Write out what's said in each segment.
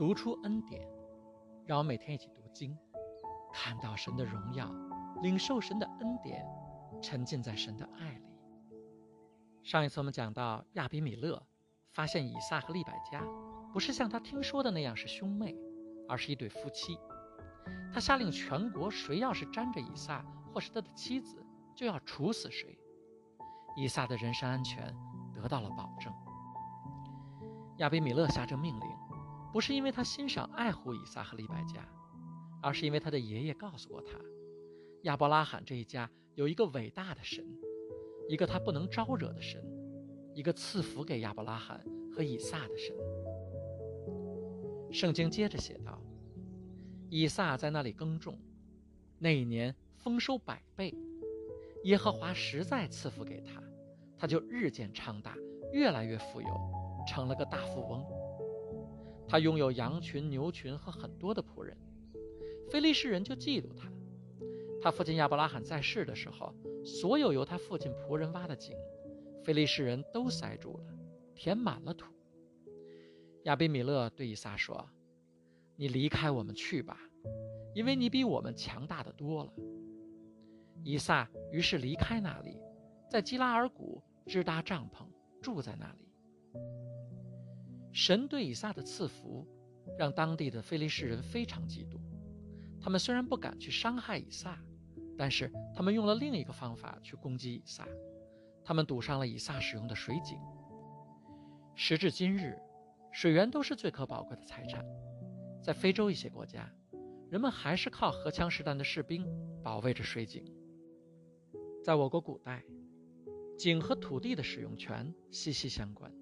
读出恩典，让我每天一起读经，看到神的荣耀，领受神的恩典，沉浸在神的爱里。上一次我们讲到亚比米勒发现以撒和利百加不是像他听说的那样是兄妹，而是一对夫妻。他下令全国，谁要是沾着以撒或是他的妻子，就要处死谁。以撒的人身安全得到了保证。亚比米勒下这命令，不是因为他欣赏爱护以撒和利百加，而是因为他的爷爷告诉过他，亚伯拉罕这一家有一个伟大的神，一个他不能招惹的神，一个赐福给亚伯拉罕和以撒的神。圣经接着写道。以撒在那里耕种，那一年丰收百倍，耶和华实在赐福给他，他就日渐昌大，越来越富有，成了个大富翁。他拥有羊群、牛群和很多的仆人，非利士人就嫉妒他。他父亲亚伯拉罕在世的时候，所有由他父亲仆人挖的井，非利士人都塞住了，填满了土。亚比米勒对以撒说。你离开我们去吧，因为你比我们强大的多了。以撒于是离开那里，在基拉尔谷支搭帐篷，住在那里。神对以撒的赐福，让当地的非利士人非常嫉妒。他们虽然不敢去伤害以撒，但是他们用了另一个方法去攻击以撒。他们堵上了以撒使用的水井。时至今日，水源都是最可宝贵的财产。在非洲一些国家，人们还是靠荷枪实弹的士兵保卫着水井。在我国古代，井和土地的使用权息息相关。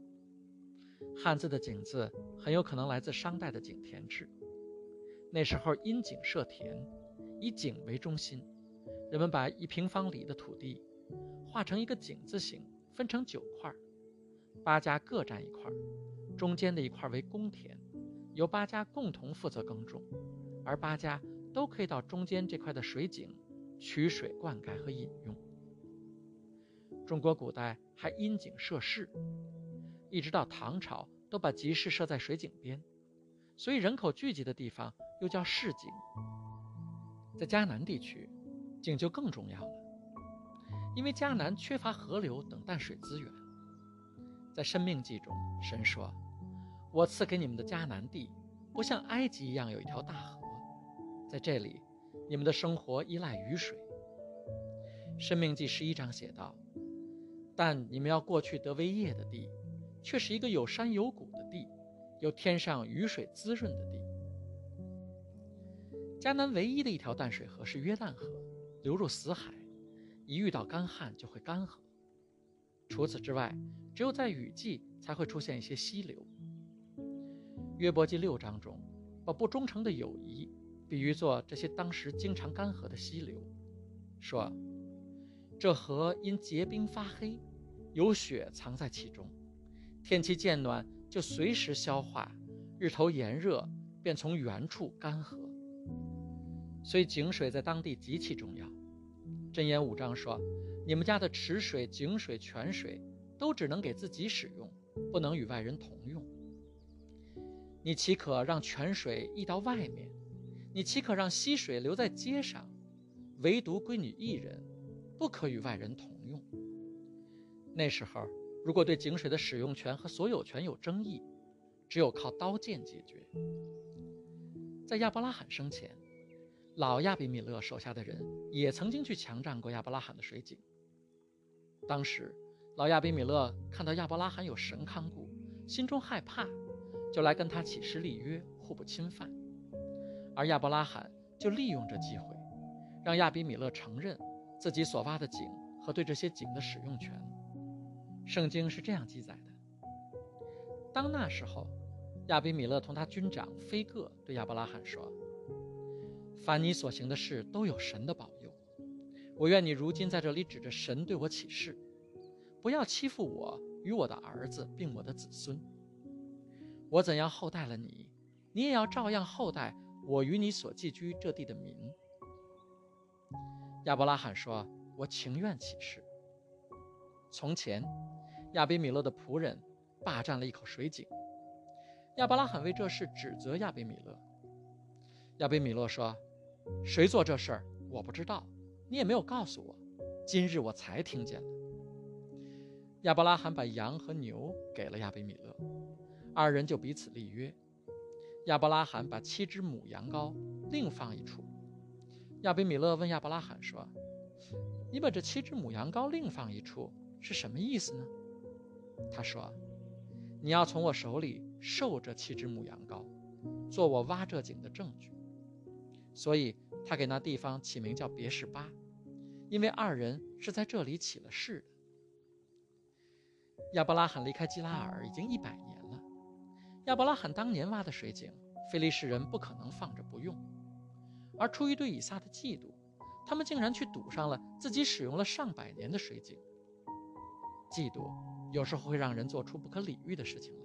汉字的“井”字很有可能来自商代的井田制。那时候因井设田，以井为中心，人们把一平方里的土地画成一个井字形，分成九块，八家各占一块，中间的一块为公田。由八家共同负责耕种，而八家都可以到中间这块的水井取水灌溉和饮用。中国古代还因井设市，一直到唐朝都把集市设在水井边，所以人口聚集的地方又叫市井。在迦南地区，井就更重要了，因为迦南缺乏河流等淡水资源。在《生命记》中，神说。我赐给你们的迦南地，不像埃及一样有一条大河，在这里，你们的生活依赖雨水。生命记十一章写道：“但你们要过去得为业的地，却是一个有山有谷的地，有天上雨水滋润的地。”迦南唯一的一条淡水河是约旦河，流入死海，一遇到干旱就会干涸。除此之外，只有在雨季才会出现一些溪流。约伯记六章中，把不忠诚的友谊比喻作这些当时经常干涸的溪流，说：“这河因结冰发黑，有雪藏在其中，天气渐暖就随时消化，日头炎热便从原处干涸。所以井水在当地极其重要。真言五章说：你们家的池水、井水、泉水都只能给自己使用，不能与外人同用。”你岂可让泉水溢到外面？你岂可让溪水留在街上？唯独归你一人，不可与外人同用。那时候，如果对井水的使用权和所有权有争议，只有靠刀剑解决。在亚伯拉罕生前，老亚比米勒手下的人也曾经去强占过亚伯拉罕的水井。当时，老亚比米勒看到亚伯拉罕有神看顾，心中害怕。就来跟他起誓立约，互不侵犯。而亚伯拉罕就利用这机会，让亚比米勒承认自己所挖的井和对这些井的使用权。圣经是这样记载的：当那时候，亚比米勒同他军长菲戈对亚伯拉罕说：“凡你所行的事都有神的保佑。我愿你如今在这里指着神对我起誓，不要欺负我与我的儿子，并我的子孙。”我怎样厚待了你，你也要照样厚待我与你所寄居这地的民。亚伯拉罕说：“我情愿起誓。”从前，亚比米勒的仆人霸占了一口水井，亚伯拉罕为这事指责亚比米勒。亚比米勒说：“谁做这事儿，我不知道，你也没有告诉我，今日我才听见。”亚伯拉罕把羊和牛给了亚比米勒，二人就彼此立约。亚伯拉罕把七只母羊羔另放一处。亚比米勒问亚伯拉罕说：“你把这七只母羊羔另放一处是什么意思呢？”他说：“你要从我手里受这七只母羊羔，做我挖这井的证据。”所以他给那地方起名叫别是巴，因为二人是在这里起了誓的。亚伯拉罕离开基拉尔已经一百年了。亚伯拉罕当年挖的水井，非利士人不可能放着不用，而出于对以撒的嫉妒，他们竟然去堵上了自己使用了上百年的水井。嫉妒有时候会让人做出不可理喻的事情来，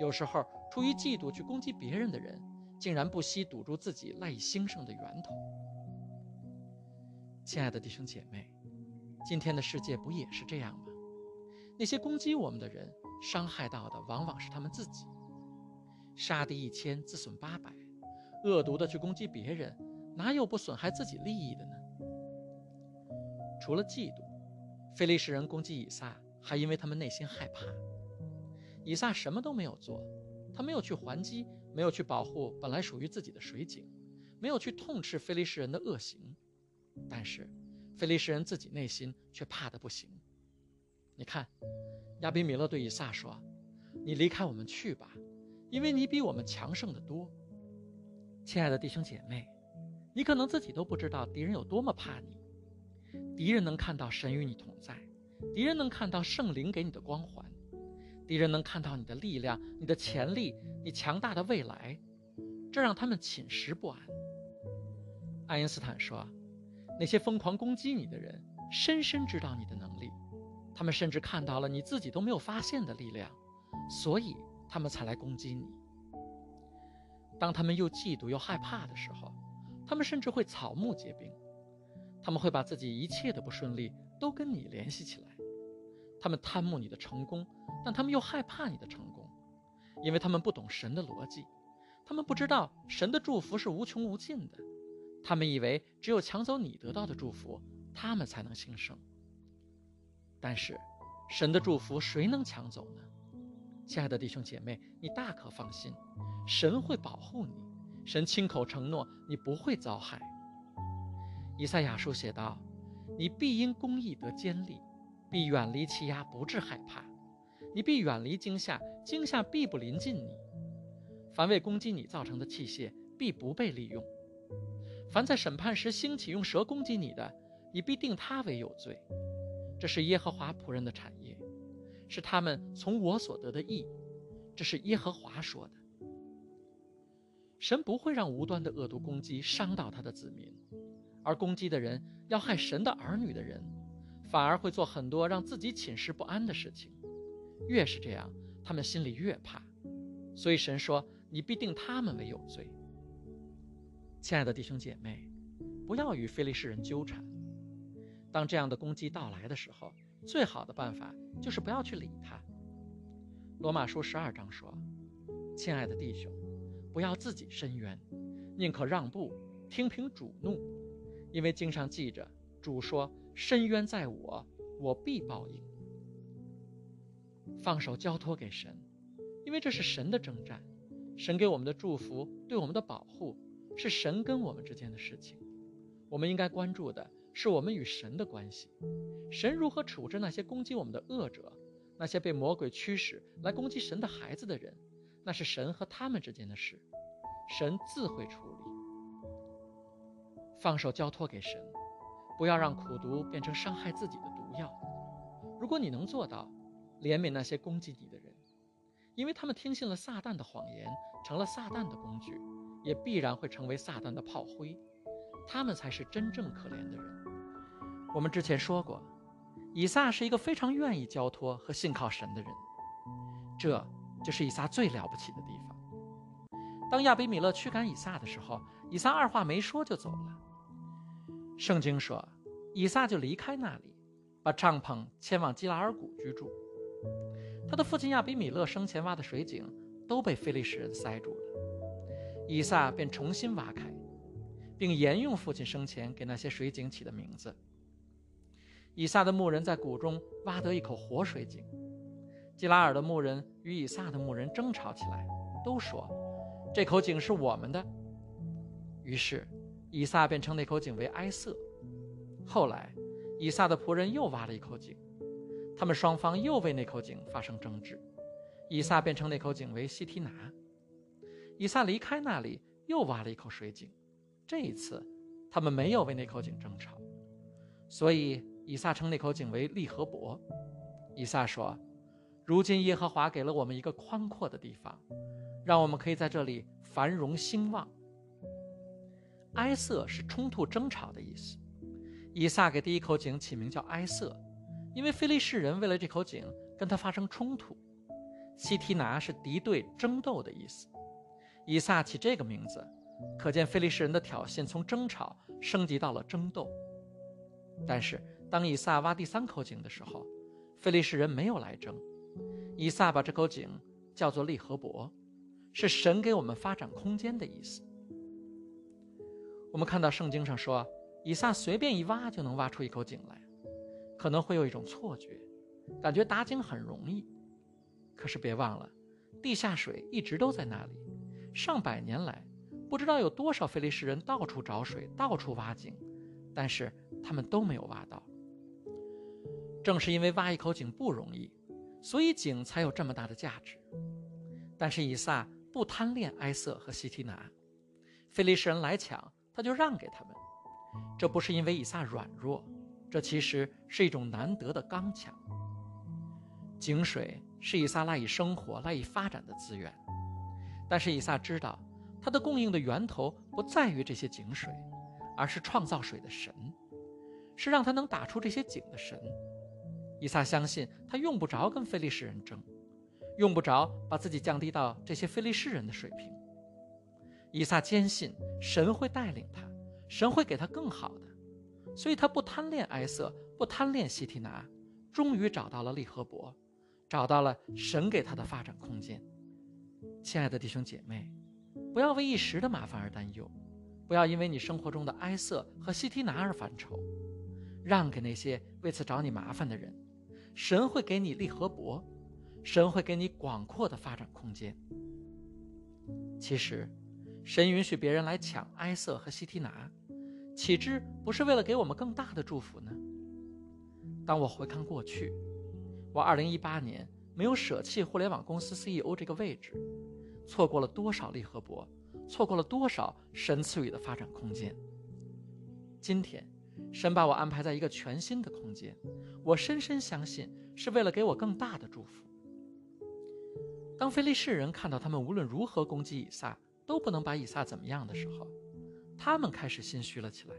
有时候出于嫉妒去攻击别人的人。竟然不惜堵住自己赖以兴盛的源头。亲爱的弟兄姐妹，今天的世界不也是这样吗？那些攻击我们的人，伤害到的往往是他们自己。杀敌一千，自损八百，恶毒的去攻击别人，哪有不损害自己利益的呢？除了嫉妒，非利士人攻击以撒，还因为他们内心害怕。以撒什么都没有做，他没有去还击。没有去保护本来属于自己的水井，没有去痛斥菲利士人的恶行，但是菲利士人自己内心却怕得不行。你看，亚比米勒对以撒说：“你离开我们去吧，因为你比我们强盛的多。”亲爱的弟兄姐妹，你可能自己都不知道敌人有多么怕你。敌人能看到神与你同在，敌人能看到圣灵给你的光环。敌人能看到你的力量、你的潜力、你强大的未来，这让他们寝食不安。爱因斯坦说：“那些疯狂攻击你的人，深深知道你的能力，他们甚至看到了你自己都没有发现的力量，所以他们才来攻击你。当他们又嫉妒又害怕的时候，他们甚至会草木皆兵，他们会把自己一切的不顺利都跟你联系起来。”他们贪慕你的成功，但他们又害怕你的成功，因为他们不懂神的逻辑，他们不知道神的祝福是无穷无尽的，他们以为只有抢走你得到的祝福，他们才能兴盛。但是，神的祝福谁能抢走呢？亲爱的弟兄姐妹，你大可放心，神会保护你，神亲口承诺你不会遭害。以赛亚书写道：“你必因公义得坚立。”必远离欺压，不致害怕；你必远离惊吓，惊吓必不临近你。凡为攻击你造成的器械，必不被利用。凡在审判时兴起用蛇攻击你的，你必定他为有罪。这是耶和华仆人的产业，是他们从我所得的益。这是耶和华说的。神不会让无端的恶毒攻击伤到他的子民，而攻击的人要害神的儿女的人。反而会做很多让自己寝食不安的事情，越是这样，他们心里越怕。所以神说：“你必定他们为有罪。”亲爱的弟兄姐妹，不要与非利士人纠缠。当这样的攻击到来的时候，最好的办法就是不要去理他。罗马书十二章说：“亲爱的弟兄，不要自己伸冤，宁可让步，听凭主怒，因为经上记着，主说。”深渊在我，我必报应。放手交托给神，因为这是神的征战，神给我们的祝福，对我们的保护，是神跟我们之间的事情。我们应该关注的是我们与神的关系，神如何处置那些攻击我们的恶者，那些被魔鬼驱使来攻击神的孩子的人，那是神和他们之间的事，神自会处理。放手交托给神。不要让苦毒变成伤害自己的毒药。如果你能做到，怜悯那些攻击你的人，因为他们听信了撒旦的谎言，成了撒旦的工具，也必然会成为撒旦的炮灰。他们才是真正可怜的人。我们之前说过，以撒是一个非常愿意交托和信靠神的人，这就是以撒最了不起的地方。当亚比米勒驱赶以撒的时候，以撒二话没说就走了。圣经说，以撒就离开那里，把帐篷迁往基拉尔谷居住。他的父亲亚比米勒生前挖的水井，都被非利士人塞住了。以撒便重新挖开，并沿用父亲生前给那些水井起的名字。以撒的牧人在谷中挖得一口活水井，基拉尔的牧人与以撒的牧人争吵起来，都说：“这口井是我们的。”于是，以撒便称那口井为埃瑟。后来，以撒的仆人又挖了一口井，他们双方又为那口井发生争执，以撒便称那口井为西提拿。以撒离开那里，又挖了一口水井。这一次，他们没有为那口井争吵，所以以撒称那口井为利和伯。以撒说：“如今耶和华给了我们一个宽阔的地方，让我们可以在这里繁荣兴旺。”埃瑟是冲突争吵的意思。以撒给第一口井起名叫埃瑟，因为非利士人为了这口井跟他发生冲突。西提拿是敌对争斗的意思。以撒起这个名字，可见非利士人的挑衅从争吵升级到了争斗。但是当以撒挖第三口井的时候，非利士人没有来争。以撒把这口井叫做利和伯，是神给我们发展空间的意思。我们看到圣经上说，以撒随便一挖就能挖出一口井来，可能会有一种错觉，感觉打井很容易。可是别忘了，地下水一直都在那里。上百年来，不知道有多少菲利士人到处找水，到处挖井，但是他们都没有挖到。正是因为挖一口井不容易，所以井才有这么大的价值。但是以撒不贪恋埃瑟和西提拿，菲利士人来抢，他就让给他们。这不是因为以撒软弱，这其实是一种难得的刚强。井水是以撒赖以生活、赖以发展的资源。但是以撒知道，他的供应的源头不在于这些井水，而是创造水的神，是让他能打出这些井的神。以撒相信他用不着跟非利士人争，用不着把自己降低到这些非利士人的水平。以撒坚信神会带领他，神会给他更好的，所以他不贪恋埃瑟，不贪恋西提拿，终于找到了利和伯，找到了神给他的发展空间。亲爱的弟兄姐妹，不要为一时的麻烦而担忧，不要因为你生活中的埃瑟和西提拿而烦愁，让给那些为此找你麻烦的人。神会给你利和伯，神会给你广阔的发展空间。其实，神允许别人来抢埃瑟和西提拿，岂知不是为了给我们更大的祝福呢？当我回看过去，我2018年。没有舍弃互联网公司 CEO 这个位置，错过了多少利和伯，错过了多少神赐予的发展空间。今天，神把我安排在一个全新的空间，我深深相信是为了给我更大的祝福。当菲利士人看到他们无论如何攻击以撒都不能把以撒怎么样的时候，他们开始心虚了起来。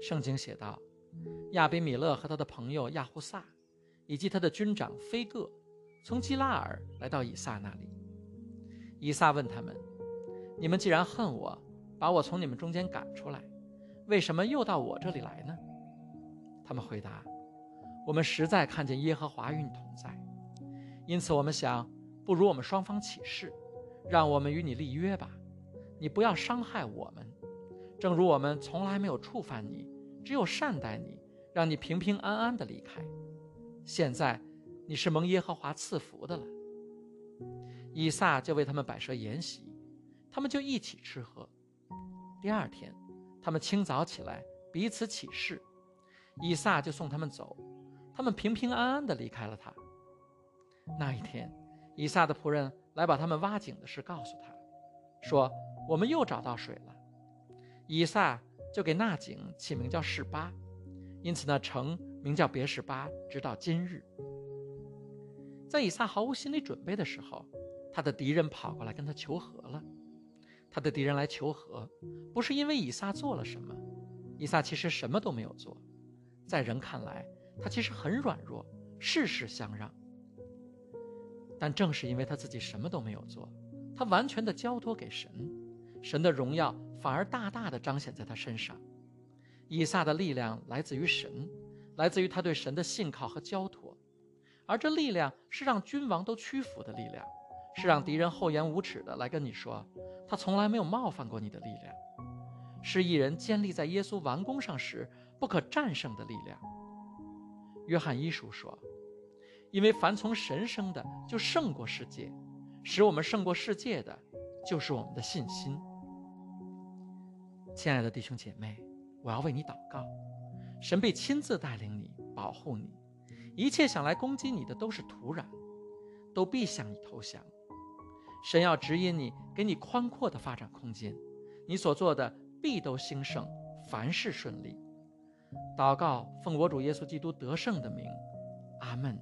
圣经写道：亚比米勒和他的朋友亚胡萨。以及他的军长菲戈，从基拉尔来到以撒那里。以撒问他们：“你们既然恨我，把我从你们中间赶出来，为什么又到我这里来呢？”他们回答：“我们实在看见耶和华与你同在，因此我们想，不如我们双方起誓，让我们与你立约吧。你不要伤害我们，正如我们从来没有触犯你，只有善待你，让你平平安安的离开。”现在，你是蒙耶和华赐福的了。以撒就为他们摆设筵席，他们就一起吃喝。第二天，他们清早起来，彼此起誓，以撒就送他们走，他们平平安安的离开了他。那一天，以撒的仆人来把他们挖井的事告诉他，说：“我们又找到水了。”以撒就给那井起名叫示巴，因此那城。名叫别是巴，直到今日。在以撒毫无心理准备的时候，他的敌人跑过来跟他求和了。他的敌人来求和，不是因为以撒做了什么，以撒其实什么都没有做。在人看来，他其实很软弱，事事相让。但正是因为他自己什么都没有做，他完全的交托给神，神的荣耀反而大大的彰显在他身上。以撒的力量来自于神。来自于他对神的信靠和交托，而这力量是让君王都屈服的力量，是让敌人厚颜无耻的来跟你说，他从来没有冒犯过你的力量，是一人建立在耶稣完工上时不可战胜的力量。约翰一书说：“因为凡从神生的，就胜过世界；使我们胜过世界的，就是我们的信心。”亲爱的弟兄姐妹，我要为你祷告，神必亲自带领你，保护你。一切想来攻击你的都是徒然，都必向你投降。神要指引你，给你宽阔的发展空间，你所做的必都兴盛，凡事顺利。祷告，奉我主耶稣基督得胜的名，阿门。